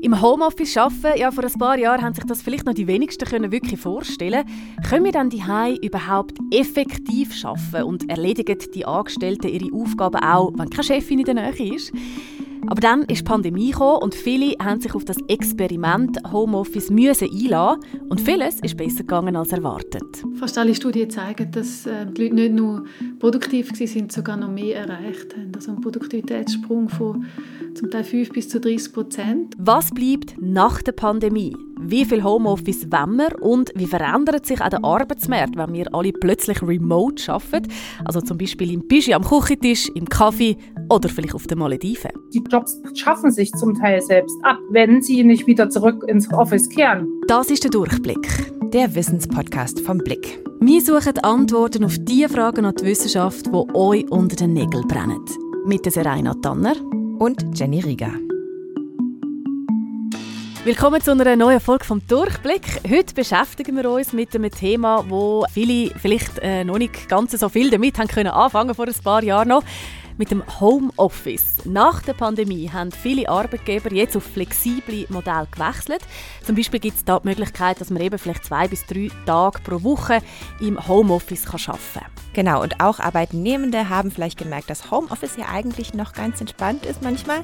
Im Homeoffice arbeiten, ja, vor ein paar Jahren haben sich das vielleicht noch die wenigsten können wirklich vorstellen. Können wir dann die überhaupt effektiv arbeiten und erledigen die Angestellten ihre Aufgaben auch, wenn keine Chefin in der Nähe ist? Aber dann ist die Pandemie gekommen und viele haben sich auf das Experiment Homeoffice müssen einlassen und vieles ist besser gegangen als erwartet. Fast alle Studien zeigen, dass äh, die Leute nicht nur produktiv waren, sogar noch mehr erreicht haben. Also ein Produktivitätssprung von zum Teil 5 bis zu 30 Prozent. Was bleibt nach der Pandemie? Wie viel Homeoffice wollen wir und wie verändert sich auch der Arbeitsmarkt, wenn wir alle plötzlich remote arbeiten? Also zum Beispiel im Pischi am Küchentisch, im Kaffee oder vielleicht auf den Malediven. Die Jobs schaffen sich zum Teil selbst ab, wenn sie nicht wieder zurück ins Office kehren. Das ist der Durchblick. Der Wissenspodcast vom Blick. Wir suchen Antworten auf die Fragen an die Wissenschaft, die euch unter den Nägeln brennen. Mit der Serena Tanner und Jenny Rieger. Willkommen zu einer neuen Folge vom Durchblick. Heute beschäftigen wir uns mit einem Thema, wo viele vielleicht äh, noch nicht ganz so viel damit haben können anfangen vor ein paar Jahren noch mit dem Homeoffice. Nach der Pandemie haben viele Arbeitgeber jetzt auf flexible Modelle gewechselt. Zum Beispiel gibt es da die Möglichkeit, dass man eben vielleicht zwei bis drei Tage pro Woche im Homeoffice arbeiten kann. Genau, und auch Arbeitnehmende haben vielleicht gemerkt, dass Homeoffice ja eigentlich noch ganz entspannt ist manchmal.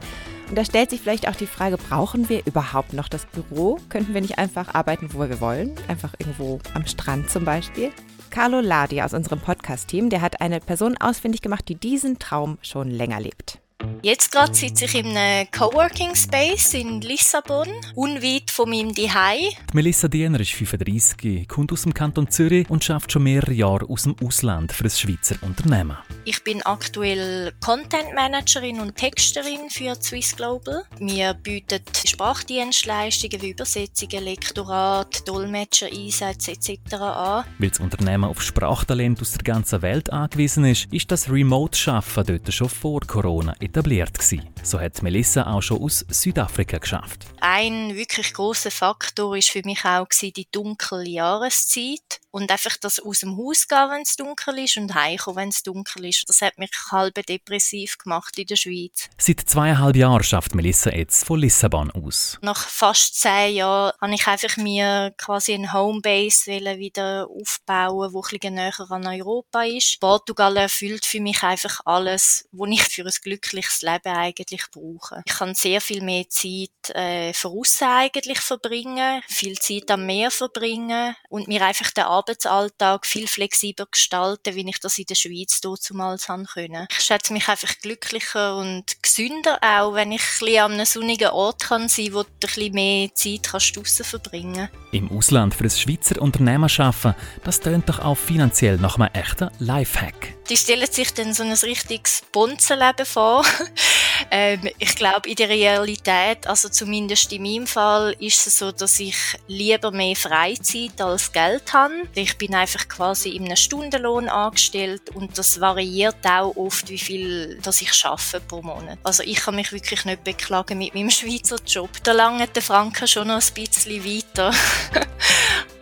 Und da stellt sich vielleicht auch die Frage, brauchen wir überhaupt noch das Büro? Könnten wir nicht einfach arbeiten, wo wir wollen? Einfach irgendwo am Strand zum Beispiel? Carlo Ladi aus unserem Podcast-Team, der hat eine Person ausfindig gemacht, die diesen Traum schon länger lebt. Jetzt gerade sitze ich in einem Coworking Space in Lissabon, unweit von meinem Zuhause. Melissa Diener ist 35, kommt aus dem Kanton Zürich und schafft schon mehrere Jahre aus dem Ausland für ein Schweizer Unternehmen. Ich bin aktuell Content Managerin und Texterin für Swiss Global. Wir bieten Sprachdienstleistungen wie Übersetzungen, Lektorat, Dolmetscher, Einsätze etc. an. Weil das Unternehmen auf Sprachtalent aus der ganzen Welt angewiesen ist, ist das Remote-Schaffen dort schon vor Corona etabliert gewesen. So hat Melissa auch schon aus Südafrika geschafft. Ein wirklich großer Faktor ist für mich auch die dunkle Jahreszeit und einfach das aus dem Haus gehen, wenn es dunkel ist und heimkommen, wenn es dunkel ist. Das hat mich halb depressiv gemacht in der Schweiz. Seit zweieinhalb Jahren schafft Melissa jetzt von Lissabon aus. Nach fast zehn Jahren habe ich einfach mir quasi eine Homebase wieder aufbauen, wo ein näher an Europa ist. Portugal erfüllt für mich einfach alles, was ich für ein glückliches Leben eigentlich brauche. Ich kann sehr viel mehr Zeit äh, voraus eigentlich verbringen, viel Zeit am Meer verbringen und mir einfach den Arbeitsalltag viel flexibler gestalten, wie ich das in der Schweiz damals haben können. Ich schätze mich einfach glücklicher und gesünder auch, wenn ich ein an einem sonnigen Ort kann sein wo du ein mehr Zeit kannst draussen verbringen Im Ausland für ein Schweizer Unternehmen arbeiten, das tönt doch auch finanziell nach einem echten Lifehack. Die stellen sich dann so ein richtiges Bonzenleben vor. ähm, ich glaube, in der Realität, also zumindest in meinem Fall, ist es so, dass ich lieber mehr Freizeit als Geld habe. Ich bin einfach quasi in einem Stundenlohn angestellt und das variiert auch oft, wie viel dass ich schaffe pro Monat. Also ich kann mich wirklich nicht beklagen mit meinem Schweizer Job. Da lange der Franken schon noch ein bisschen weiter.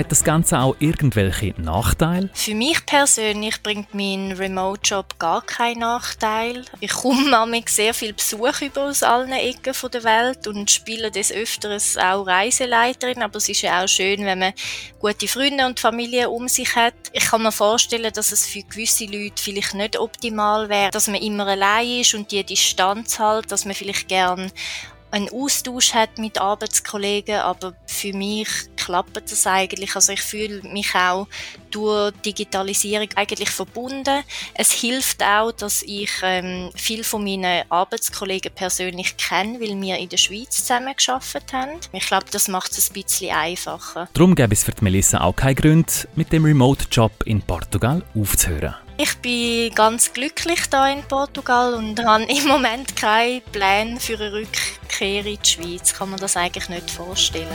Hat das Ganze auch irgendwelche Nachteile? Für mich persönlich bringt mein Remote-Job gar keinen Nachteil. Ich komme sehr viel Besuch über aus allen Ecken der Welt und spiele des Öfteren auch Reiseleiterin. Aber es ist ja auch schön, wenn man gute Freunde und Familie um sich hat. Ich kann mir vorstellen, dass es für gewisse Leute vielleicht nicht optimal wäre, dass man immer allein ist und die Distanz hält, dass man vielleicht gern einen Austausch hat mit Arbeitskollegen, aber für mich klappt das eigentlich. Also ich fühle mich auch durch Digitalisierung eigentlich verbunden. Es hilft auch, dass ich ähm, viel von meinen Arbeitskollegen persönlich kenne, weil wir in der Schweiz zusammen geschafft haben. Ich glaube, das macht es ein bisschen einfacher. Darum gäbe es für die Melissa auch keinen Grund, mit dem Remote-Job in Portugal aufzuhören. Ich bin ganz glücklich da in Portugal und habe im Moment keinen Plan für eine Rückkehr in die Schweiz. Kann man das eigentlich nicht vorstellen.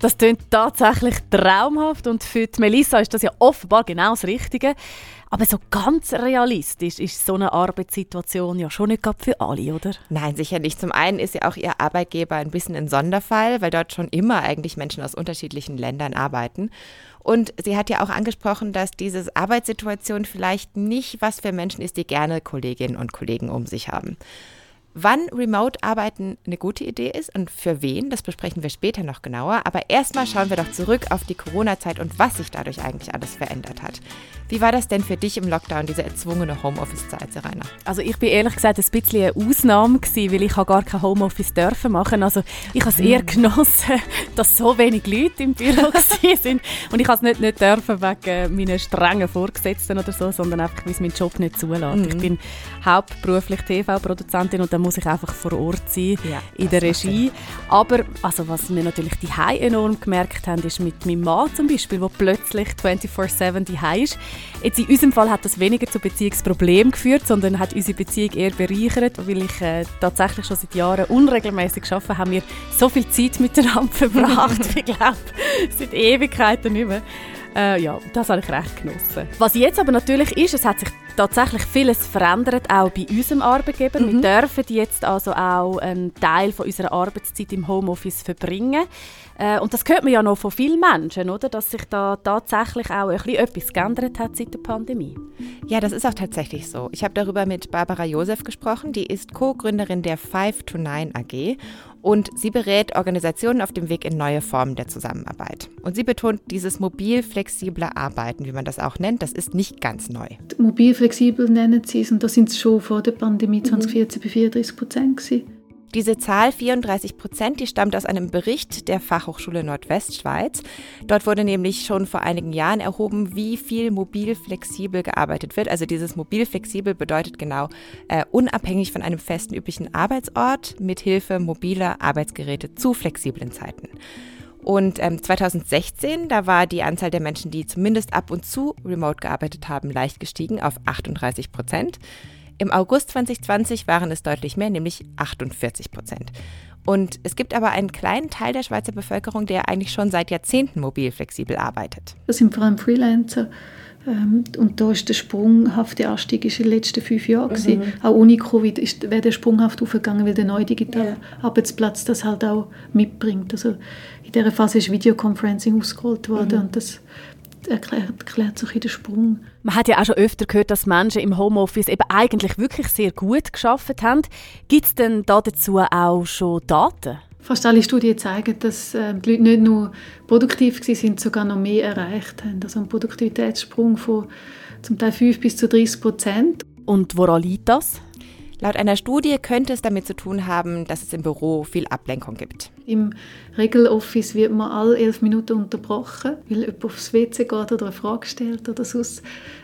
Das klingt tatsächlich traumhaft und für die Melissa ist das ja offenbar genau das Richtige. Aber so ganz realistisch ist so eine Arbeitssituation ja schon nicht für alle, oder? Nein, sicher nicht. Zum einen ist ja auch ihr Arbeitgeber ein bisschen ein Sonderfall, weil dort schon immer eigentlich Menschen aus unterschiedlichen Ländern arbeiten. Und sie hat ja auch angesprochen, dass diese Arbeitssituation vielleicht nicht was für Menschen ist, die gerne Kolleginnen und Kollegen um sich haben. Wann Remote-Arbeiten eine gute Idee ist und für wen, das besprechen wir später noch genauer. Aber erstmal schauen wir doch zurück auf die Corona-Zeit und was sich dadurch eigentlich alles verändert hat. Wie war das denn für dich im Lockdown, diese erzwungene Homeoffice-Zeit, Serena? Also ich bin ehrlich gesagt ein bisschen eine Ausnahme gewesen, weil ich gar kein Homeoffice dürfen machen. Also ich habe es eher mm. genossen, dass so wenig Leute im Büro sind und ich habe es nicht, nicht dürfen wegen meiner strengen Vorgesetzten oder so, sondern einfach, weil es mein Job nicht zulässt. Mm. Ich bin hauptberuflich TV-Produzentin und muss ich einfach vor Ort sein ja, in der Regie. Aber also was wir natürlich die enorm gemerkt haben, ist mit meinem Mann zum Beispiel, der plötzlich 24/7 die ist. Jetzt in unserem Fall hat das weniger zu Beziehungsproblemen geführt, sondern hat unsere Beziehung eher bereichert, weil ich äh, tatsächlich schon seit Jahren unregelmäßig arbeite, haben wir so viel Zeit miteinander verbracht, ich glaube, seit Ewigkeiten nicht mehr. Äh, ja, das habe ich recht genossen. Was jetzt aber natürlich ist, es hat sich tatsächlich vieles verändert, auch bei unserem Arbeitgeber. Mhm. Wir dürfen jetzt also auch einen Teil von unserer Arbeitszeit im Homeoffice verbringen. Äh, und das hört man ja noch von vielen Menschen, oder? dass sich da tatsächlich auch ein bisschen etwas geändert hat seit der Pandemie. Ja, das ist auch tatsächlich so. Ich habe darüber mit Barbara Josef gesprochen, die ist Co-Gründerin der 5 to 9 AG und sie berät Organisationen auf dem Weg in neue Formen der Zusammenarbeit. Und sie betont, dieses mobil flexible Arbeiten, wie man das auch nennt, das ist nicht ganz neu. Mobil flexibel nennen sie es und da sind es schon vor der Pandemie 2014 mhm. bei 34 Prozent gewesen. Diese Zahl 34 Prozent, die stammt aus einem Bericht der Fachhochschule Nordwestschweiz. Dort wurde nämlich schon vor einigen Jahren erhoben, wie viel mobil flexibel gearbeitet wird. Also dieses mobil flexibel bedeutet genau äh, unabhängig von einem festen üblichen Arbeitsort mit Hilfe mobiler Arbeitsgeräte zu flexiblen Zeiten. Und ähm, 2016, da war die Anzahl der Menschen, die zumindest ab und zu remote gearbeitet haben, leicht gestiegen auf 38 Prozent. Im August 2020 waren es deutlich mehr, nämlich 48 Prozent. Und es gibt aber einen kleinen Teil der Schweizer Bevölkerung, der eigentlich schon seit Jahrzehnten mobil flexibel arbeitet. Das sind vor allem Freelancer. Ähm, und da ist der sprunghafte Anstieg in den letzten fünf Jahren. Mhm. Auch ohne Covid wäre der sprunghaft aufgegangen, weil der neue digitale ja. Arbeitsplatz das halt auch mitbringt. Also in dieser Phase ist Videoconferencing ausgerollt worden mhm. und das erklärt, erklärt sich in den Sprung. Man hat ja auch schon öfter gehört, dass Menschen im Homeoffice eben eigentlich wirklich sehr gut geschafft haben. Gibt es denn da dazu auch schon Daten? Fast alle Studien zeigen, dass äh, die Leute nicht nur produktiv waren, sogar noch mehr erreicht haben. Also ein Produktivitätssprung von zum Teil 5 bis zu 30 Prozent. Und woran liegt das? Laut einer Studie könnte es damit zu tun haben, dass es im Büro viel Ablenkung gibt. Im Regeloffice wird man alle elf Minuten unterbrochen, weil jemand aufs WC geht oder eine Frage stellt oder sonst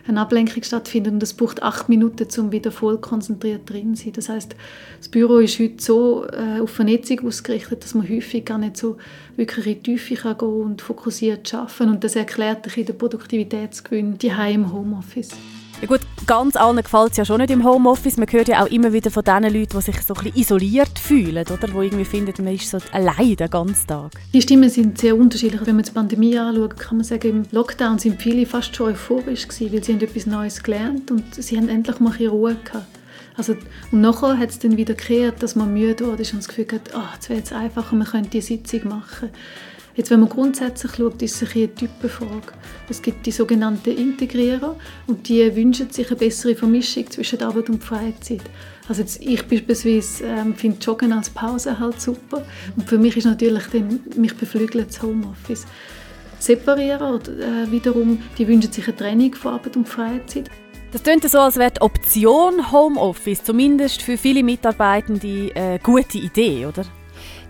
eine Ablenkung stattfindet. Und es braucht acht Minuten, um wieder voll konzentriert drin zu sein. Das heißt, das Büro ist heute so äh, auf Vernetzung ausgerichtet, dass man häufig gar nicht so wirklich in die Tiefe kann gehen und fokussiert arbeiten Und das erklärt sich den Produktivitätsgewinn die im Homeoffice. Ja gut, ganz allen gefällt es ja schon nicht im Homeoffice. Man hört ja auch immer wieder von den Leuten, die sich so ein bisschen isoliert fühlen, oder? Die irgendwie finden, man ist so allein den ganzen Tag. Die Stimmen sind sehr unterschiedlich. Wenn man die Pandemie anschaut, kann man sagen, im Lockdown sind viele fast schon euphorisch gewesen, weil sie haben etwas Neues gelernt und sie haben endlich mal ein Ruhe gehabt. Also, und nachher hat es dann wieder gekehrt, dass man müde wurde und das Gefühl hat, oh, jetzt wäre es einfacher, man könnte die Sitzung machen. Jetzt, wenn man grundsätzlich schaut, ist es eine Typenfrage. Es gibt die sogenannten Integrierer und die wünschen sich eine bessere Vermischung zwischen Arbeit und Freizeit. Also jetzt, ich beispielsweise ähm, finde Joggen als Pause halt super und für mich ist natürlich dann, mich beflügelt das Homeoffice. Separierer äh, wiederum, die wünschen sich eine Trennung von Arbeit und Freizeit. Das klingt so, als wäre die Option Homeoffice zumindest für viele Mitarbeitende eine gute Idee, oder?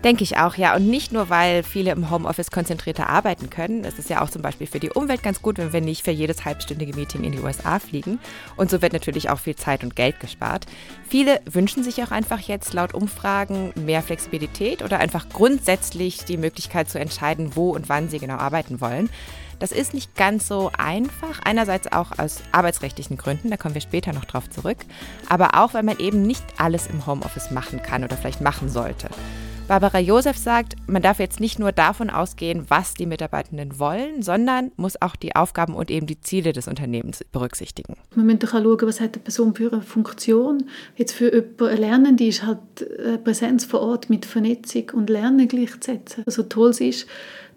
Denke ich auch, ja. Und nicht nur, weil viele im Homeoffice konzentrierter arbeiten können. Es ist ja auch zum Beispiel für die Umwelt ganz gut, wenn wir nicht für jedes halbstündige Meeting in die USA fliegen. Und so wird natürlich auch viel Zeit und Geld gespart. Viele wünschen sich auch einfach jetzt laut Umfragen mehr Flexibilität oder einfach grundsätzlich die Möglichkeit zu entscheiden, wo und wann sie genau arbeiten wollen. Das ist nicht ganz so einfach. Einerseits auch aus arbeitsrechtlichen Gründen, da kommen wir später noch drauf zurück. Aber auch, weil man eben nicht alles im Homeoffice machen kann oder vielleicht machen sollte. Barbara Josef sagt, man darf jetzt nicht nur davon ausgehen, was die Mitarbeitenden wollen, sondern muss auch die Aufgaben und eben die Ziele des Unternehmens berücksichtigen. Man muss auch schauen, was hat eine Person für eine Funktion. Jetzt für jemanden Lernende ist halt Präsenz vor Ort mit Vernetzung und Lernen gleichzusetzen. Also toll ist,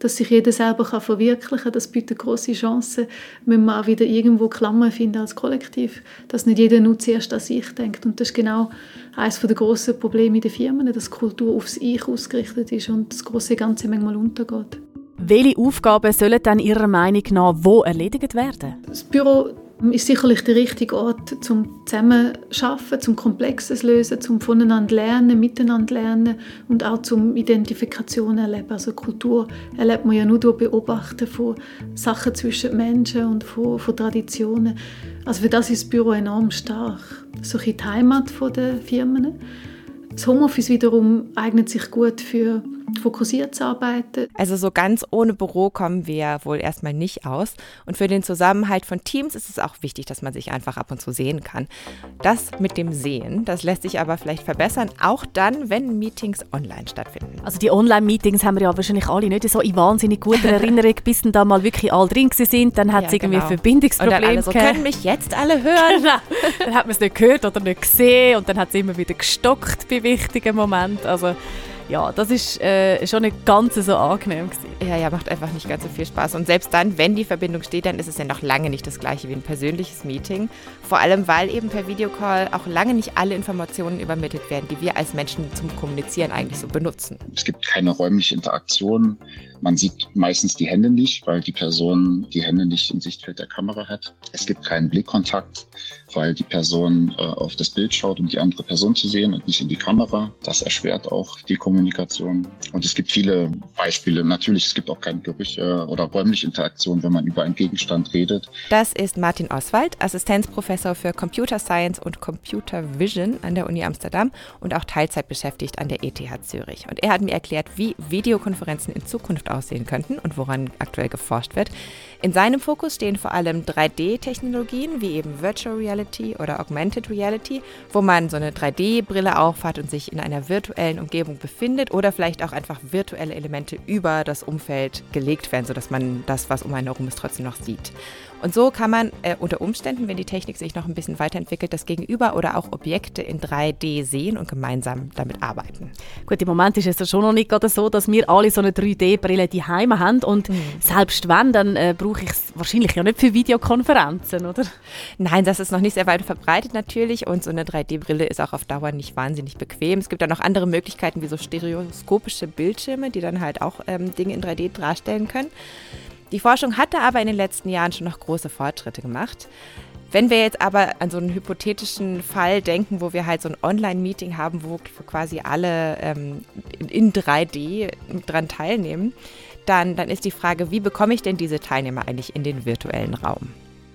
dass sich jeder selber kann verwirklichen kann. Das bietet große Chancen. Müssen wir auch wieder irgendwo Klammern finden als Kollektiv, dass nicht jeder nur zuerst an sich denkt. Und das ist genau eines der grossen Probleme in den Firmen, dass Kultur aufs Ich ausgerichtet ist und das große Ganze manchmal untergeht. Welche Aufgaben sollen dann Ihrer Meinung nach wo erledigt werden? Das Büro ist sicherlich der richtige Ort zum Zusammenarbeiten, zum Komplexes lösen, zum voneinander lernen, miteinander lernen und auch zum Identifikation erleben. Also Kultur erlebt man ja nur durch Beobachten von Sachen zwischen Menschen und von, von Traditionen. Also für das ist das Büro enorm stark. So die Heimat der Firmen. Das Homeoffice wiederum eignet sich gut für fokussiert zu arbeiten. Also so ganz ohne Büro kommen wir wohl erstmal nicht aus. Und für den Zusammenhalt von Teams ist es auch wichtig, dass man sich einfach ab und zu sehen kann. Das mit dem Sehen, das lässt sich aber vielleicht verbessern, auch dann, wenn Meetings online stattfinden. Also die Online-Meetings haben wir ja wahrscheinlich alle nicht so in wahnsinnig guter Erinnerung, bis dann da mal wirklich alle drin sind. Dann hat es ja, irgendwie genau. Verbindungsprobleme. Und dann so, können mich jetzt alle hören? genau. Dann hat man es nicht gehört oder nicht gesehen und dann hat es immer wieder gestockt bei wichtigen Momenten. Also ja, das ist äh, schon nicht ganz so angenehm gewesen. Ja, ja, macht einfach nicht ganz so viel Spaß. Und selbst dann, wenn die Verbindung steht, dann ist es ja noch lange nicht das gleiche wie ein persönliches Meeting. Vor allem, weil eben per Videocall auch lange nicht alle Informationen übermittelt werden, die wir als Menschen zum Kommunizieren eigentlich so benutzen. Es gibt keine räumliche Interaktion. Man sieht meistens die Hände nicht, weil die Person die Hände nicht im Sichtfeld der Kamera hat. Es gibt keinen Blickkontakt, weil die Person äh, auf das Bild schaut, um die andere Person zu sehen und nicht in die Kamera. Das erschwert auch die Kommunikation. Und es gibt viele Beispiele. Natürlich, es gibt auch keine Gerüche oder räumliche Interaktion, wenn man über einen Gegenstand redet. Das ist Martin Oswald, Assistenzprofessor für Computer Science und Computer Vision an der Uni Amsterdam und auch Teilzeit beschäftigt an der ETH Zürich. Und er hat mir erklärt, wie Videokonferenzen in Zukunft aussehen könnten und woran aktuell geforscht wird. In seinem Fokus stehen vor allem 3D-Technologien wie eben Virtual Reality oder Augmented Reality, wo man so eine 3D-Brille aufhat und sich in einer virtuellen Umgebung befindet oder vielleicht auch einfach virtuelle Elemente über das Umfeld gelegt werden, sodass man das, was um einen herum ist, trotzdem noch sieht. Und so kann man äh, unter Umständen, wenn die Technik sich noch ein bisschen weiterentwickelt, das Gegenüber oder auch Objekte in 3D sehen und gemeinsam damit arbeiten. Gut, im Moment ist es ja schon noch nicht gerade so, dass wir alle so eine 3D-Brille die haben und mhm. selbst wenn, dann äh, brauche ich es wahrscheinlich ja nicht für Videokonferenzen, oder? Nein, das ist noch nicht sehr weit verbreitet natürlich und so eine 3D-Brille ist auch auf Dauer nicht wahnsinnig bequem. Es gibt dann noch andere Möglichkeiten wie so stereoskopische Bildschirme, die dann halt auch ähm, Dinge in 3D darstellen können. Die Forschung hatte aber in den letzten Jahren schon noch große Fortschritte gemacht. Wenn wir jetzt aber an so einen hypothetischen Fall denken, wo wir halt so ein Online-Meeting haben, wo quasi alle ähm, in 3D dran teilnehmen, dann, dann ist die Frage, wie bekomme ich denn diese Teilnehmer eigentlich in den virtuellen Raum?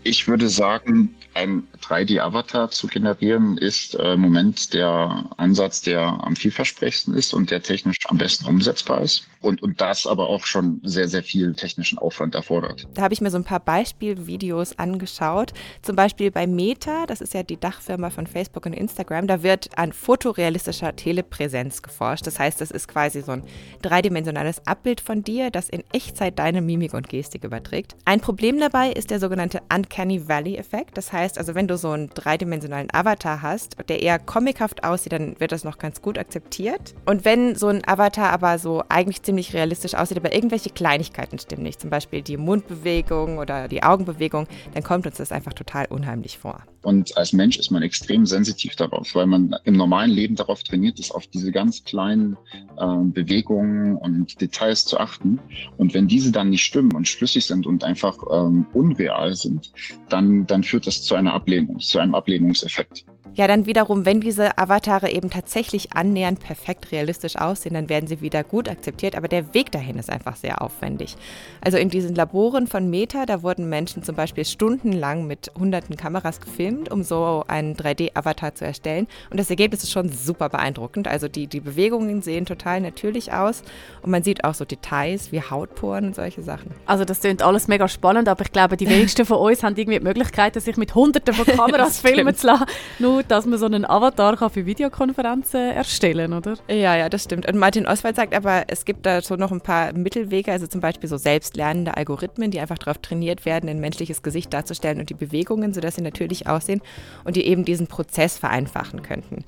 Ich würde sagen, ein 3D-Avatar zu generieren ist äh, im Moment der Ansatz, der am vielversprechendsten ist und der technisch am besten umsetzbar ist. Und, und das aber auch schon sehr, sehr viel technischen Aufwand erfordert. Da habe ich mir so ein paar Beispielvideos angeschaut. Zum Beispiel bei Meta, das ist ja die Dachfirma von Facebook und Instagram, da wird an fotorealistischer Telepräsenz geforscht. Das heißt, das ist quasi so ein dreidimensionales Abbild von dir, das in Echtzeit deine Mimik und Gestik überträgt. Ein Problem dabei ist der sogenannte Uncanny Valley-Effekt. Das heißt also, wenn du so einen dreidimensionalen Avatar hast, der eher comichaft aussieht, dann wird das noch ganz gut akzeptiert. Und wenn so ein Avatar aber so eigentlich ziemlich ziemlich realistisch aussieht, aber irgendwelche Kleinigkeiten stimmen nicht, zum Beispiel die Mundbewegung oder die Augenbewegung, dann kommt uns das einfach total unheimlich vor. Und als Mensch ist man extrem sensitiv darauf, weil man im normalen Leben darauf trainiert ist, auf diese ganz kleinen äh, Bewegungen und Details zu achten. Und wenn diese dann nicht stimmen und schlüssig sind und einfach ähm, unreal sind, dann, dann führt das zu einer Ablehnung, zu einem Ablehnungseffekt. Ja, dann wiederum, wenn diese Avatare eben tatsächlich annähernd perfekt realistisch aussehen, dann werden sie wieder gut akzeptiert, aber der Weg dahin ist einfach sehr aufwendig. Also in diesen Laboren von Meta, da wurden Menschen zum Beispiel stundenlang mit hunderten Kameras gefilmt, um so einen 3D-Avatar zu erstellen. Und das Ergebnis ist schon super beeindruckend. Also die, die Bewegungen sehen total natürlich aus und man sieht auch so Details wie Hautporen und solche Sachen. Also das klingt alles mega spannend, aber ich glaube, die wenigsten von uns haben irgendwie die Möglichkeit, sich mit hunderten von Kameras filmen zu lassen. Nur gut, dass man so einen Avatar kann für Videokonferenzen erstellen oder? Ja, ja, das stimmt. Und Martin Oswald sagt aber, es gibt da so noch ein paar Mittelwege, also zum Beispiel so selbstlernende Algorithmen, die einfach darauf trainiert werden, ein menschliches Gesicht darzustellen und die Bewegungen, sodass sie natürlich aussehen und die eben diesen Prozess vereinfachen könnten.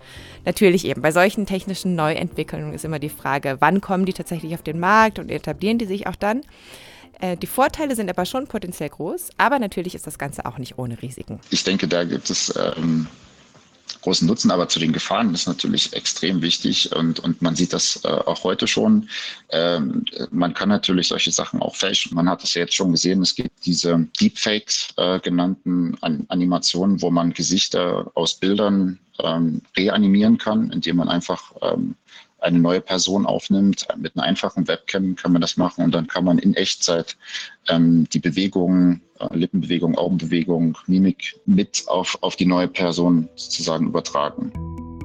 Natürlich eben, bei solchen technischen Neuentwicklungen ist immer die Frage, wann kommen die tatsächlich auf den Markt und etablieren die sich auch dann? Äh, die Vorteile sind aber schon potenziell groß, aber natürlich ist das Ganze auch nicht ohne Risiken. Ich denke, da gibt es ähm, großen Nutzen, aber zu den Gefahren ist natürlich extrem wichtig und, und man sieht das äh, auch heute schon. Ähm, man kann natürlich solche Sachen auch fälschen. Man hat das ja jetzt schon gesehen, es gibt diese Deepfakes äh, genannten An Animationen, wo man Gesichter aus Bildern ähm, reanimieren kann, indem man einfach ähm, eine neue Person aufnimmt. Mit einer einfachen Webcam kann man das machen und dann kann man in Echtzeit ähm, die Bewegungen, äh, Lippenbewegung, Augenbewegung, Mimik mit auf, auf die neue Person sozusagen übertragen.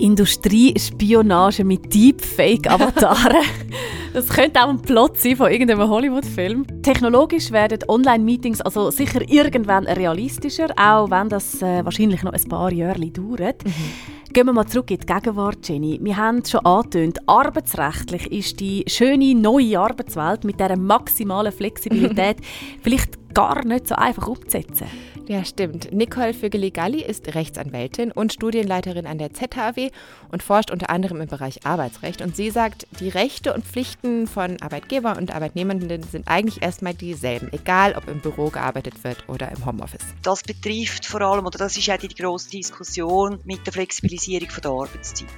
Industriespionage mit Deepfake-Avataren. das könnte auch ein Plot sein von irgendeinem Hollywood-Film. Technologisch werden Online-Meetings also sicher irgendwann realistischer, auch wenn das äh, wahrscheinlich noch ein paar Jahre dauert. Mhm. Gehen wir mal zurück in die Gegenwart, Jenny. Wir haben es schon angetönt, arbeitsrechtlich ist die schöne neue Arbeitswelt mit dieser maximalen Flexibilität vielleicht gar nicht so einfach umzusetzen. Ja, stimmt. Nicole Vögeli-Galli ist Rechtsanwältin und Studienleiterin an der ZHW und forscht unter anderem im Bereich Arbeitsrecht. Und sie sagt, die Rechte und Pflichten von Arbeitgeber und Arbeitnehmenden sind eigentlich erstmal dieselben, egal ob im Büro gearbeitet wird oder im Homeoffice. Das betrifft vor allem, oder das ist auch die grosse Diskussion mit der Flexibilisierung der Arbeitszeit.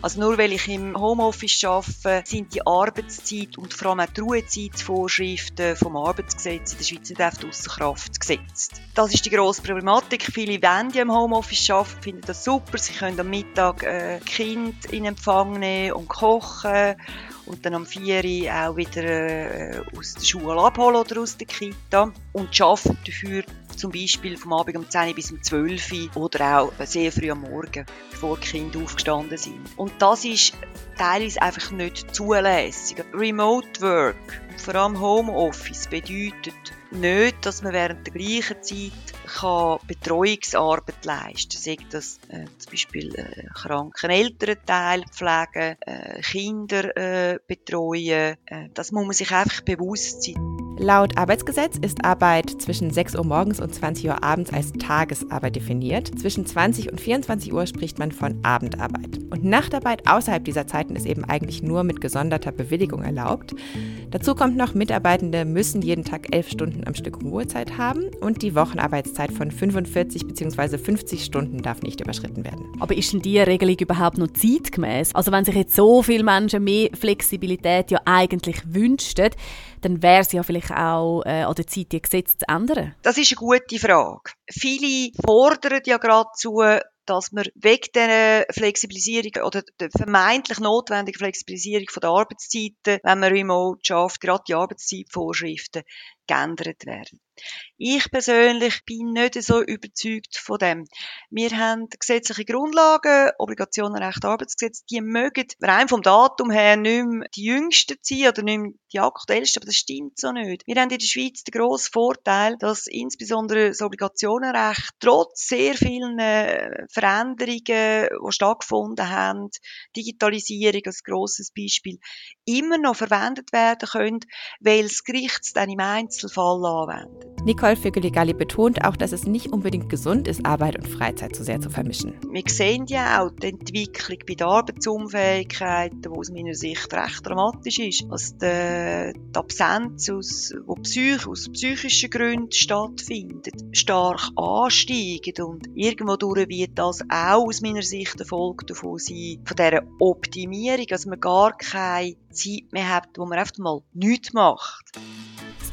Also nur weil ich im Homeoffice arbeite, sind die Arbeitszeit und vor allem auch die Ruhezeitsvorschriften vom Arbeitsgesetz in der Schweiz nicht auf Kraft gesetzt. Das ist die grosse Problematik. Viele wollen ja im Homeoffice arbeiten, finden das super. Sie können am Mittag äh, Kind in Empfang nehmen und kochen und dann am 4 Uhr auch wieder äh, aus der Schule abholen oder aus der Kita und arbeiten dafür zum Beispiel vom Abend um 10 Uhr bis um 12 Uhr oder auch sehr früh am Morgen, bevor die Kinder aufgestanden sind. Und das ist teilweise einfach nicht zulässig. Remote Work, vor allem Homeoffice, bedeutet nicht, dass man während der gleichen Zeit kann Betreuungsarbeit leisten. Sei das äh, zum Beispiel äh, kranken Elternteil pflegen, äh, Kinder äh, betreuen. Äh, das muss man sich einfach bewusst sein. Laut Arbeitsgesetz ist Arbeit zwischen 6 Uhr morgens und 20 Uhr abends als Tagesarbeit definiert. Zwischen 20 und 24 Uhr spricht man von Abendarbeit. Und Nachtarbeit außerhalb dieser Zeiten ist eben eigentlich nur mit gesonderter Bewilligung erlaubt. Dazu kommt noch, Mitarbeitende müssen jeden Tag 11 Stunden am Stück Ruhezeit haben und die Wochenarbeitszeit von 45 bzw. 50 Stunden darf nicht überschritten werden. Aber ist denn diese Regelung überhaupt noch zeitgemäß? Also wenn sich jetzt so viele Menschen mehr Flexibilität ja eigentlich wünschten, dann wäre es ja vielleicht auch äh, an der Zeit, die Gesetze zu ändern. Das ist eine gute Frage. Viele fordern ja geradezu, dass man wegen der Flexibilisierung oder der vermeintlich notwendigen Flexibilisierung der Arbeitszeiten, wenn man remote schafft, gerade die Arbeitszeitvorschriften geändert werden. Ich persönlich bin nicht so überzeugt von dem. Wir haben gesetzliche Grundlagen, Obligationenrecht, Arbeitsgesetz, die mögen rein vom Datum her nicht mehr die jüngsten sein oder nicht mehr die aktuellsten, aber das stimmt so nicht. Wir haben in der Schweiz den grossen Vorteil, dass insbesondere das Obligationenrecht trotz sehr vielen äh, Veränderungen, die stattgefunden haben, Digitalisierung als grosses Beispiel, immer noch verwendet werden können, weil das Gericht es dann im Einzelfall anwendet. Nicole Vögeli-Galli betont auch, dass es nicht unbedingt gesund ist, Arbeit und Freizeit zu sehr zu vermischen. Wir sehen ja auch die Entwicklung bei der Arbeitsunfähigkeit, die aus meiner Sicht recht dramatisch ist. Also die, die Absenz, aus, wo psych, aus psychischen Gründen stattfindet, stark ansteigt und irgendwo wird das auch aus meiner Sicht der Folge davon sein, von dieser Optimierung, dass man gar keine Zeit mehr hat, wo man einfach mal nichts macht.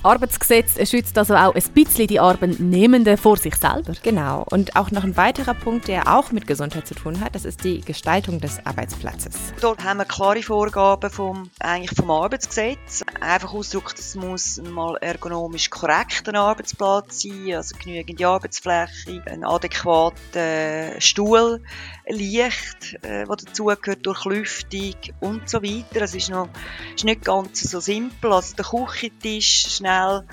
Arbeitsgesetz schützt also auch ein bisschen die Arbeitnehmenden vor sich selber. Genau. Und auch noch ein weiterer Punkt, der auch mit Gesundheit zu tun hat, das ist die Gestaltung des Arbeitsplatzes. Dort haben wir klare Vorgaben vom, eigentlich vom Arbeitsgesetz. Einfach ausgedrückt, es muss mal ergonomisch korrekt ein Arbeitsplatz sein, also genügend Arbeitsfläche, ein adäquater Stuhl, Licht, äh, was dazugehört, Durchlüftung und so weiter. Es ist, noch, ist nicht ganz so simpel. Also der Küchentisch, schnell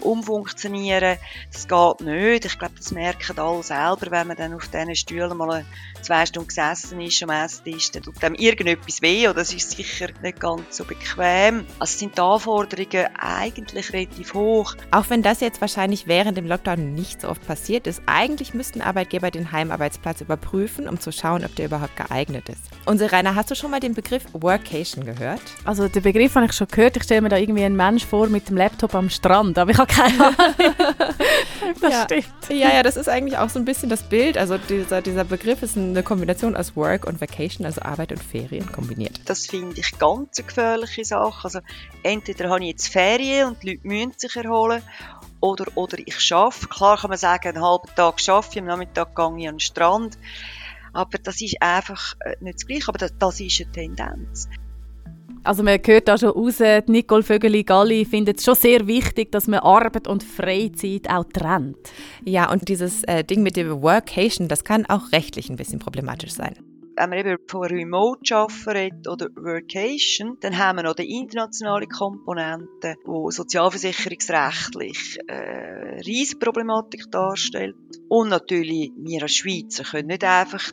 umfunktionieren. Das geht nicht. Ich glaube, das merken alle selber, wenn man dann auf diesen Stühlen mal zwei Stunden gesessen ist am Esstisch, dann tut einem irgendetwas weh oder es ist sicher nicht ganz so bequem. Also sind die Anforderungen eigentlich relativ hoch. Auch wenn das jetzt wahrscheinlich während dem Lockdown nicht so oft passiert ist, eigentlich müssten Arbeitgeber den Heimarbeitsplatz überprüfen, um zu schauen, ob der überhaupt geeignet ist. Unsere Rainer, hast du schon mal den Begriff Workation gehört? Also den Begriff habe ich schon gehört. Ich stelle mir da irgendwie einen Mensch vor mit dem Laptop am Strand, aber ich habe keine Ahnung. das ja. stimmt. Ja, ja, das ist eigentlich auch so ein bisschen das Bild. Also dieser, dieser Begriff ist eine Kombination aus Work und Vacation, also Arbeit und Ferien kombiniert. Das finde ich ganz eine gefährliche Sache. Also entweder habe ich jetzt Ferien und die Leute müssen sich erholen oder, oder ich arbeite. Klar kann man sagen, einen halben Tag arbeite ich, am Nachmittag gehe ich an den Strand. Aber das ist einfach äh, nicht das Gleiche, aber das, das ist eine Tendenz. Also man hört da schon raus, Nicole Vögeli-Galli findet es schon sehr wichtig, dass man Arbeit und Freizeit auch trennt. Ja, und dieses äh, Ding mit dem Workation, das kann auch rechtlich ein bisschen problematisch sein wenn wir eben von Remote arbeiten oder Workation, dann haben wir noch die internationale Komponente, die sozialversicherungsrechtlich äh, Riesenproblematik darstellt. Und natürlich, wir als Schweizer können nicht einfach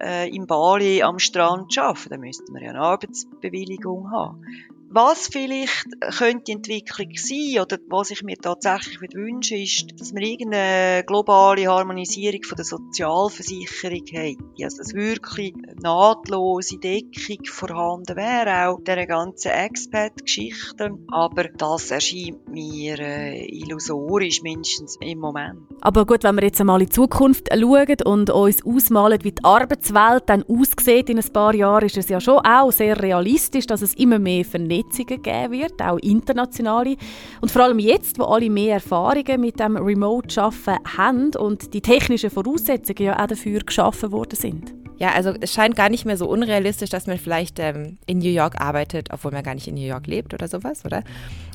äh, in Bali am Strand arbeiten, dann müssten wir ja eine Arbeitsbewilligung haben. Was vielleicht könnte die Entwicklung sein oder was ich mir tatsächlich wünsche, ist, dass wir irgendeine globale Harmonisierung von der Sozialversicherung hätte. Also, dass wirklich nahtlose Deckung vorhanden wäre, auch dieser ganzen Expat-Geschichte. Aber das erscheint mir äh, illusorisch, mindestens im Moment. Aber gut, wenn wir jetzt einmal in die Zukunft schauen und uns ausmalen, wie die Arbeitswelt dann aussieht in ein paar Jahren, ist es ja schon auch sehr realistisch, dass es immer mehr vernetzt Vernetzungen geben wird, auch internationale. Und vor allem jetzt, wo alle mehr Erfahrungen mit dem Remote-Arbeiten haben und die technischen Voraussetzungen ja auch dafür geschaffen worden sind. Ja, also es scheint gar nicht mehr so unrealistisch, dass man vielleicht ähm, in New York arbeitet, obwohl man gar nicht in New York lebt oder sowas, oder?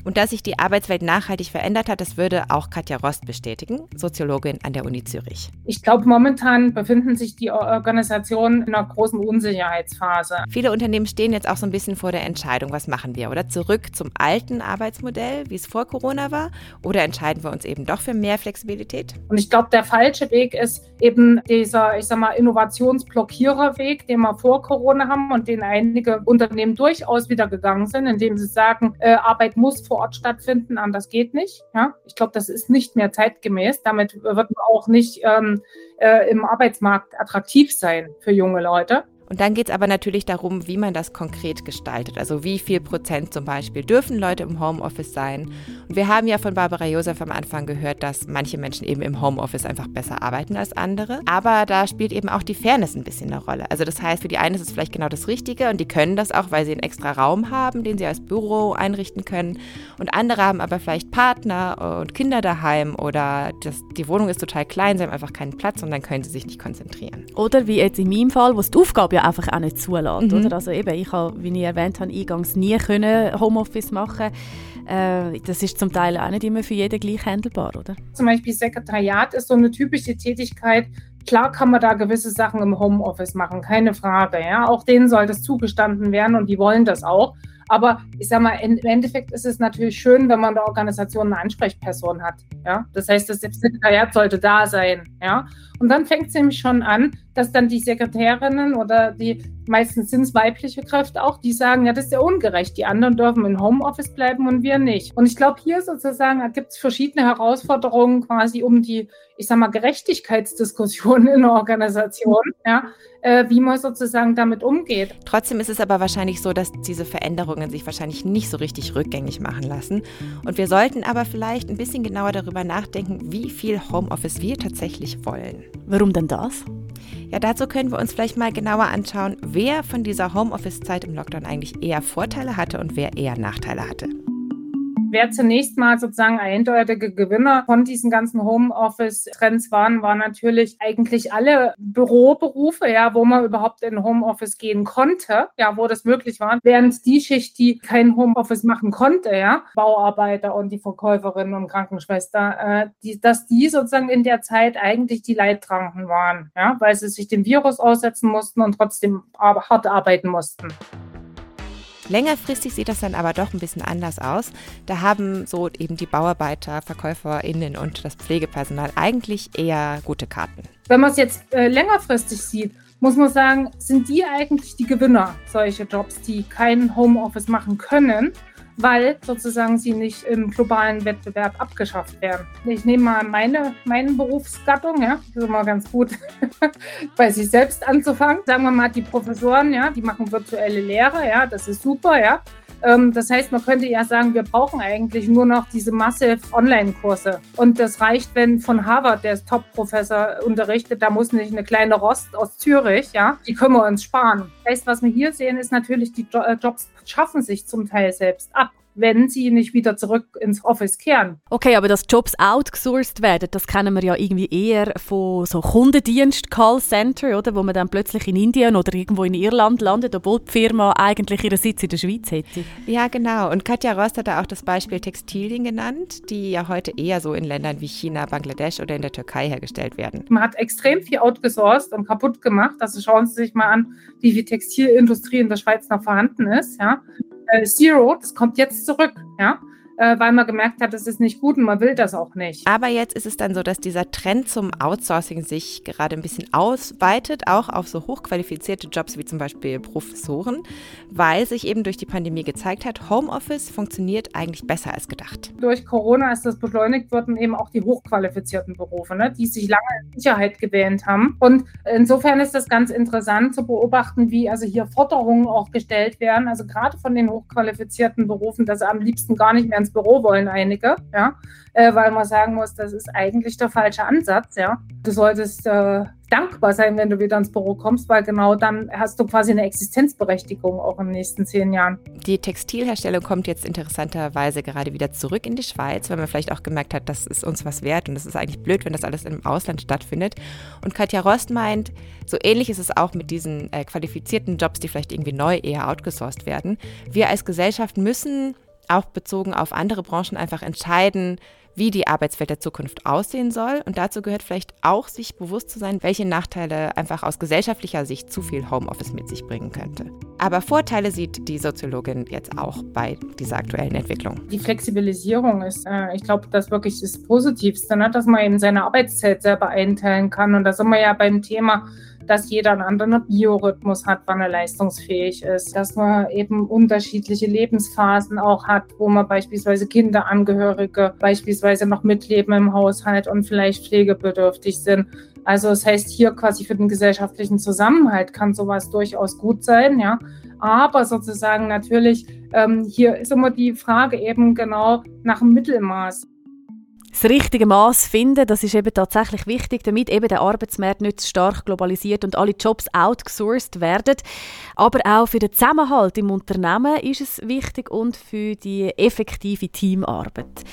Und dass sich die Arbeitswelt nachhaltig verändert hat, das würde auch Katja Rost bestätigen, Soziologin an der Uni Zürich. Ich glaube, momentan befinden sich die Organisationen in einer großen Unsicherheitsphase. Viele Unternehmen stehen jetzt auch so ein bisschen vor der Entscheidung, was machen wir? Oder zurück zum alten Arbeitsmodell, wie es vor Corona war? Oder entscheiden wir uns eben doch für mehr Flexibilität? Und ich glaube, der falsche Weg ist eben dieser, ich sag mal, Innovationsblock Blockiererweg, den wir vor Corona haben und den einige Unternehmen durchaus wieder gegangen sind, indem sie sagen, äh, Arbeit muss vor Ort stattfinden, anders geht nicht. Ja? Ich glaube, das ist nicht mehr zeitgemäß. Damit wird man auch nicht ähm, äh, im Arbeitsmarkt attraktiv sein für junge Leute. Und dann geht es aber natürlich darum, wie man das konkret gestaltet. Also wie viel Prozent zum Beispiel dürfen Leute im Homeoffice sein. Und wir haben ja von Barbara Josef am Anfang gehört, dass manche Menschen eben im Homeoffice einfach besser arbeiten als andere. Aber da spielt eben auch die Fairness ein bisschen eine Rolle. Also das heißt, für die einen ist es vielleicht genau das Richtige und die können das auch, weil sie einen extra Raum haben, den sie als Büro einrichten können. Und andere haben aber vielleicht Partner und Kinder daheim oder das, die Wohnung ist total klein, sie haben einfach keinen Platz und dann können sie sich nicht konzentrieren. Oder wie jetzt in meinem Fall, wo es die Aufgabe ja einfach auch nicht zulässt. Mhm. Oder? Also eben, ich habe, wie ich erwähnt habe, eingangs nie können Homeoffice machen äh, Das ist zum Teil auch nicht immer für jeden gleich handelbar, oder? Zum Beispiel Sekretariat ist so eine typische Tätigkeit, Klar kann man da gewisse Sachen im Homeoffice machen, keine Frage. Ja? Auch denen soll das zugestanden werden und die wollen das auch. Aber ich sage mal, im Endeffekt ist es natürlich schön, wenn man in der Organisation eine Ansprechperson hat. Ja? Das heißt, das Sekretariat sollte da sein. Ja? Und dann fängt es nämlich schon an, dass dann die Sekretärinnen oder die meistens sind es weibliche Kräfte auch, die sagen, ja, das ist ja ungerecht. Die anderen dürfen im Homeoffice bleiben und wir nicht. Und ich glaube, hier sozusagen gibt es verschiedene Herausforderungen quasi um die, ich sag mal, Gerechtigkeitsdiskussion in der Organisation, ja, äh, wie man sozusagen damit umgeht. Trotzdem ist es aber wahrscheinlich so, dass diese Veränderungen sich wahrscheinlich nicht so richtig rückgängig machen lassen. Und wir sollten aber vielleicht ein bisschen genauer darüber nachdenken, wie viel Homeoffice wir tatsächlich wollen. Warum denn das? Ja, dazu können wir uns vielleicht mal genauer anschauen, wer von dieser Homeoffice-Zeit im Lockdown eigentlich eher Vorteile hatte und wer eher Nachteile hatte wer zunächst mal sozusagen eindeutige Gewinner von diesen ganzen Homeoffice-Trends waren, waren natürlich eigentlich alle Büroberufe, ja, wo man überhaupt in Homeoffice gehen konnte, ja, wo das möglich war. Während die Schicht, die kein Homeoffice machen konnte, ja, Bauarbeiter und die Verkäuferinnen und Krankenschwester, äh, die, dass die sozusagen in der Zeit eigentlich die Leidtragenden waren, ja, weil sie sich dem Virus aussetzen mussten und trotzdem hart arbeiten mussten. Längerfristig sieht das dann aber doch ein bisschen anders aus. Da haben so eben die Bauarbeiter, VerkäuferInnen und das Pflegepersonal eigentlich eher gute Karten. Wenn man es jetzt äh, längerfristig sieht, muss man sagen, sind die eigentlich die Gewinner solche Jobs, die kein Homeoffice machen können weil sozusagen sie nicht im globalen Wettbewerb abgeschafft werden. Ich nehme mal meine, meine Berufsgattung, ja, das ist immer ganz gut, bei sich selbst anzufangen. Sagen wir mal, die Professoren, ja, die machen virtuelle Lehre, ja, das ist super, ja. Ähm, das heißt, man könnte ja sagen, wir brauchen eigentlich nur noch diese Massive Online-Kurse. Und das reicht, wenn von Harvard der Top-Professor unterrichtet, da muss nicht eine kleine Rost aus Zürich, ja, die können wir uns sparen. Das heißt, was wir hier sehen, ist natürlich, die äh, Jobs schaffen sich zum Teil selbst ab wenn sie nicht wieder zurück ins Office kehren. Okay, aber dass Jobs outgesourced werden, das kennen wir ja irgendwie eher von so Kundendienst Callcenter, oder, wo man dann plötzlich in Indien oder irgendwo in Irland landet, obwohl die Firma eigentlich ihren Sitz in der Schweiz hätte. Ja, genau. Und Katja Rost hat da auch das Beispiel Textilien genannt, die ja heute eher so in Ländern wie China, Bangladesch oder in der Türkei hergestellt werden. Man hat extrem viel outgesourced und kaputt gemacht. Also schauen Sie sich mal an, wie viel Textilindustrie in der Schweiz noch vorhanden ist. Ja äh, Zero, das kommt jetzt zurück, ja äh, weil man gemerkt hat, das ist nicht gut und man will das auch nicht. Aber jetzt ist es dann so, dass dieser Trend zum Outsourcing sich gerade ein bisschen ausweitet, auch auf so hochqualifizierte Jobs wie zum Beispiel Professoren, weil sich eben durch die Pandemie gezeigt hat, Homeoffice funktioniert eigentlich besser als gedacht. Durch Corona ist das beschleunigt worden, eben auch die hochqualifizierten Berufe, ne, die sich lange in Sicherheit gewähnt haben. Und insofern ist das ganz interessant zu beobachten, wie also hier Forderungen auch gestellt werden, also gerade von den hochqualifizierten Berufen, dass sie am liebsten gar nicht mehr ins Büro wollen einige, ja, äh, weil man sagen muss, das ist eigentlich der falsche Ansatz, ja. Du solltest äh, dankbar sein, wenn du wieder ins Büro kommst, weil genau dann hast du quasi eine Existenzberechtigung auch in den nächsten zehn Jahren. Die Textilherstellung kommt jetzt interessanterweise gerade wieder zurück in die Schweiz, weil man vielleicht auch gemerkt hat, das ist uns was wert und es ist eigentlich blöd, wenn das alles im Ausland stattfindet. Und Katja Rost meint, so ähnlich ist es auch mit diesen äh, qualifizierten Jobs, die vielleicht irgendwie neu eher outgesourced werden. Wir als Gesellschaft müssen auch bezogen auf andere Branchen einfach entscheiden, wie die Arbeitswelt der Zukunft aussehen soll. Und dazu gehört vielleicht auch, sich bewusst zu sein, welche Nachteile einfach aus gesellschaftlicher Sicht zu viel Homeoffice mit sich bringen könnte. Aber Vorteile sieht die Soziologin jetzt auch bei dieser aktuellen Entwicklung. Die Flexibilisierung ist, äh, ich glaube, das wirklich das Positivste, ne? dass man eben seine Arbeitszeit selber einteilen kann. Und da sind wir ja beim Thema dass jeder einen anderen Biorhythmus hat, wann er leistungsfähig ist, dass man eben unterschiedliche Lebensphasen auch hat, wo man beispielsweise Kinderangehörige beispielsweise noch mitleben im Haushalt und vielleicht pflegebedürftig sind. Also das heißt, hier quasi für den gesellschaftlichen Zusammenhalt kann sowas durchaus gut sein, ja. Aber sozusagen natürlich, ähm, hier ist immer die Frage eben genau nach dem Mittelmaß das richtige Maß finden, das ist eben tatsächlich wichtig, damit eben der Arbeitsmarkt nicht zu stark globalisiert und alle Jobs outgesourced werden. Aber auch für den Zusammenhalt im Unternehmen ist es wichtig und für die effektive Teamarbeit.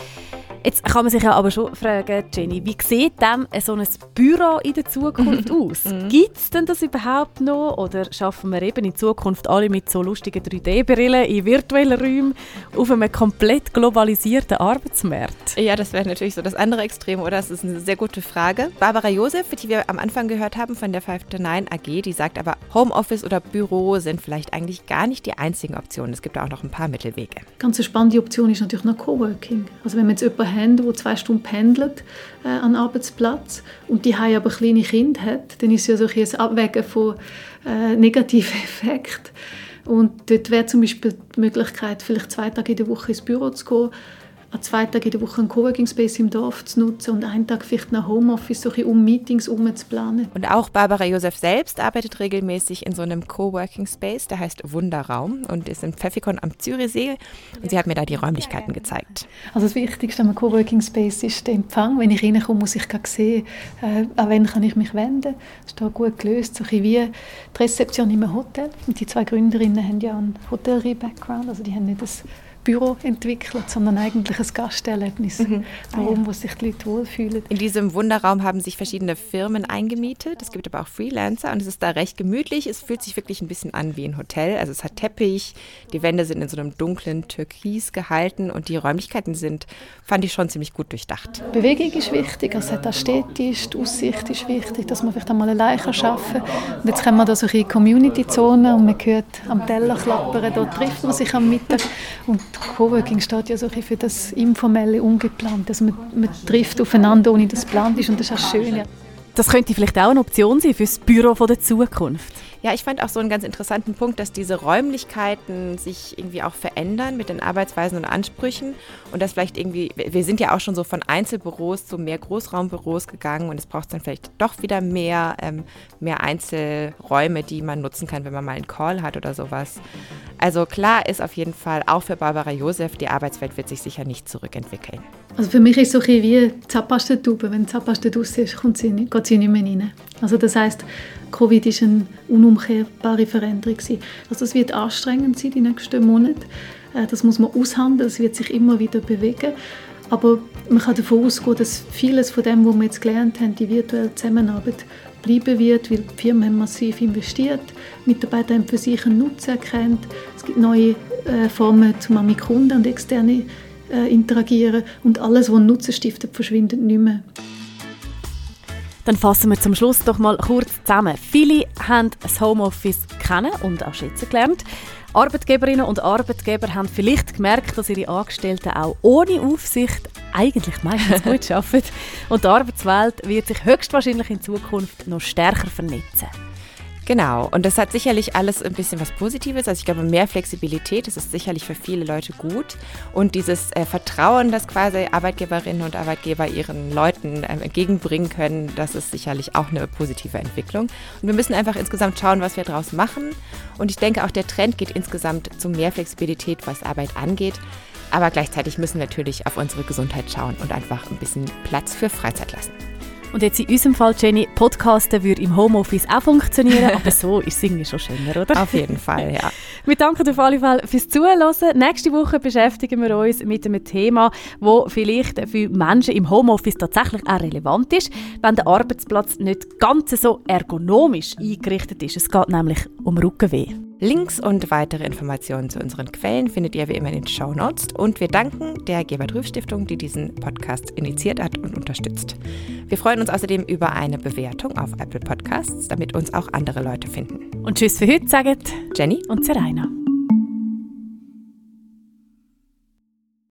Jetzt kann man sich ja aber schon fragen, Jenny, wie sieht denn so ein Büro in der Zukunft aus? Mhm. Gibt es denn das überhaupt noch? Oder schaffen wir eben in Zukunft alle mit so lustigen 3D-Brillen in virtuellen Räumen auf einem komplett globalisierten Arbeitsmarkt? Ja, das wäre natürlich so das andere Extrem, oder? Das ist eine sehr gute Frage. Barbara Josef, die wir am Anfang gehört haben von der 5-9 AG, die sagt aber, Homeoffice oder Büro sind vielleicht eigentlich gar nicht die einzigen Optionen. Es gibt auch noch ein paar Mittelwege. Ganz eine spannende Option ist natürlich noch Coworking. Also wenn man jetzt jemanden haben, der zwei Stunden pendelt äh, an Arbeitsplatz und die haben aber kleine Kinder hat, dann ist ja so ein Abwägen von äh, negativen Effekten. Und dort wäre zum Beispiel die Möglichkeit, vielleicht zwei Tage in der Woche ins Büro zu gehen, an zwei Tagen in der Woche einen Coworking Space im Dorf zu nutzen und einen Tag vielleicht nach Homeoffice, so um Meetings umzuplanen. Und auch Barbara Josef selbst arbeitet regelmäßig in so einem Coworking Space, der heißt Wunderraum und ist in Pfeffikon am Zürichsee und sie hat mir da die Räumlichkeiten gezeigt. Also das Wichtigste am Coworking Space ist der Empfang. Wenn ich reinkomme, muss ich sehen, äh, an wen kann ich mich wenden. Das ist da gut gelöst, so wie die Rezeption in einem Hotel. Und die zwei Gründerinnen haben ja einen Hotellerie-Background, also die haben nicht das Büro entwickelt, sondern eigentlich ein Gasterlebnis, mhm. wo sich die Leute wohlfühlen. In diesem Wunderraum haben sich verschiedene Firmen eingemietet. Es gibt aber auch Freelancer und es ist da recht gemütlich. Es fühlt sich wirklich ein bisschen an wie ein Hotel. Also es hat Teppich, die Wände sind in so einem dunklen Türkis gehalten und die Räumlichkeiten sind, fand ich schon ziemlich gut durchdacht. Bewegung ist wichtig, also es hat Städtisch, die Aussicht ist wichtig, dass man vielleicht einmal allein arbeiten kann. Und jetzt kommen wir da so in Community-Zone und man hört am Teller klappern, dort trifft man sich am Mittag und Coworking steht ja so für das informelle, ungeplante. Also man, man trifft aufeinander, ohne dass es geplant ist und das ist auch schön. Ja. Das könnte vielleicht auch eine Option sein für das Büro der Zukunft. Ja, ich fand auch so einen ganz interessanten Punkt, dass diese Räumlichkeiten sich irgendwie auch verändern mit den Arbeitsweisen und Ansprüchen und dass vielleicht irgendwie, wir sind ja auch schon so von Einzelbüros zu mehr Großraumbüros gegangen und es braucht dann vielleicht doch wieder mehr, ähm, mehr Einzelräume, die man nutzen kann, wenn man mal einen Call hat oder sowas. Also klar ist auf jeden Fall, auch für Barbara Josef, die Arbeitswelt wird sich sicher nicht zurückentwickeln. Also für mich ist es so ein wie Zahnpasta-Tube. Wenn die draus ist, kommt sie geht sie nicht mehr rein. Also das heißt, Covid ist eine unumkehrbare Veränderung. Also es wird anstrengend sein, die nächsten Monate. Äh, das muss man aushandeln, es wird sich immer wieder bewegen. Aber man kann davon ausgehen, dass vieles von dem, was wir jetzt gelernt haben, die virtuelle Zusammenarbeit, bleiben wird, weil die Firmen haben massiv investiert, Mitarbeiter haben für sich einen Nutzen erkannt, es gibt neue äh, Formen, um mit Kunden und Externen äh, interagieren und alles, was Nutzen stiftet, verschwindet nicht mehr. Dann fassen wir zum Schluss doch mal kurz zusammen. Viele haben das Homeoffice kennen und auch schätzen gelernt. Arbeitgeberinnen und Arbeitgeber haben vielleicht gemerkt, dass ihre Angestellten auch ohne Aufsicht eigentlich meistens gut arbeiten. Und die Arbeitswelt wird sich höchstwahrscheinlich in Zukunft noch stärker vernetzen. Genau, und das hat sicherlich alles ein bisschen was Positives. Also ich glaube, mehr Flexibilität, das ist sicherlich für viele Leute gut. Und dieses äh, Vertrauen, das quasi Arbeitgeberinnen und Arbeitgeber ihren Leuten äh, entgegenbringen können, das ist sicherlich auch eine positive Entwicklung. Und wir müssen einfach insgesamt schauen, was wir daraus machen. Und ich denke, auch der Trend geht insgesamt zu mehr Flexibilität, was Arbeit angeht. Aber gleichzeitig müssen wir natürlich auf unsere Gesundheit schauen und einfach ein bisschen Platz für Freizeit lassen. Und jetzt in unserem Fall, Jenny, Podcasten würde im Homeoffice auch funktionieren, aber so ist es irgendwie schon schöner, oder? Auf jeden Fall, ja. wir danken auf alle Fälle fürs Zuhören. Nächste Woche beschäftigen wir uns mit einem Thema, das vielleicht für Menschen im Homeoffice tatsächlich auch relevant ist, wenn der Arbeitsplatz nicht ganz so ergonomisch eingerichtet ist. Es geht nämlich um Rückenweh. Links und weitere Informationen zu unseren Quellen findet ihr wie immer in den Show Notes. Und wir danken der Gebert Rüff Stiftung, die diesen Podcast initiiert hat und unterstützt. Wir freuen uns außerdem über eine Bewertung auf Apple Podcasts, damit uns auch andere Leute finden. Und tschüss für heute, sagen Jenny und Serena.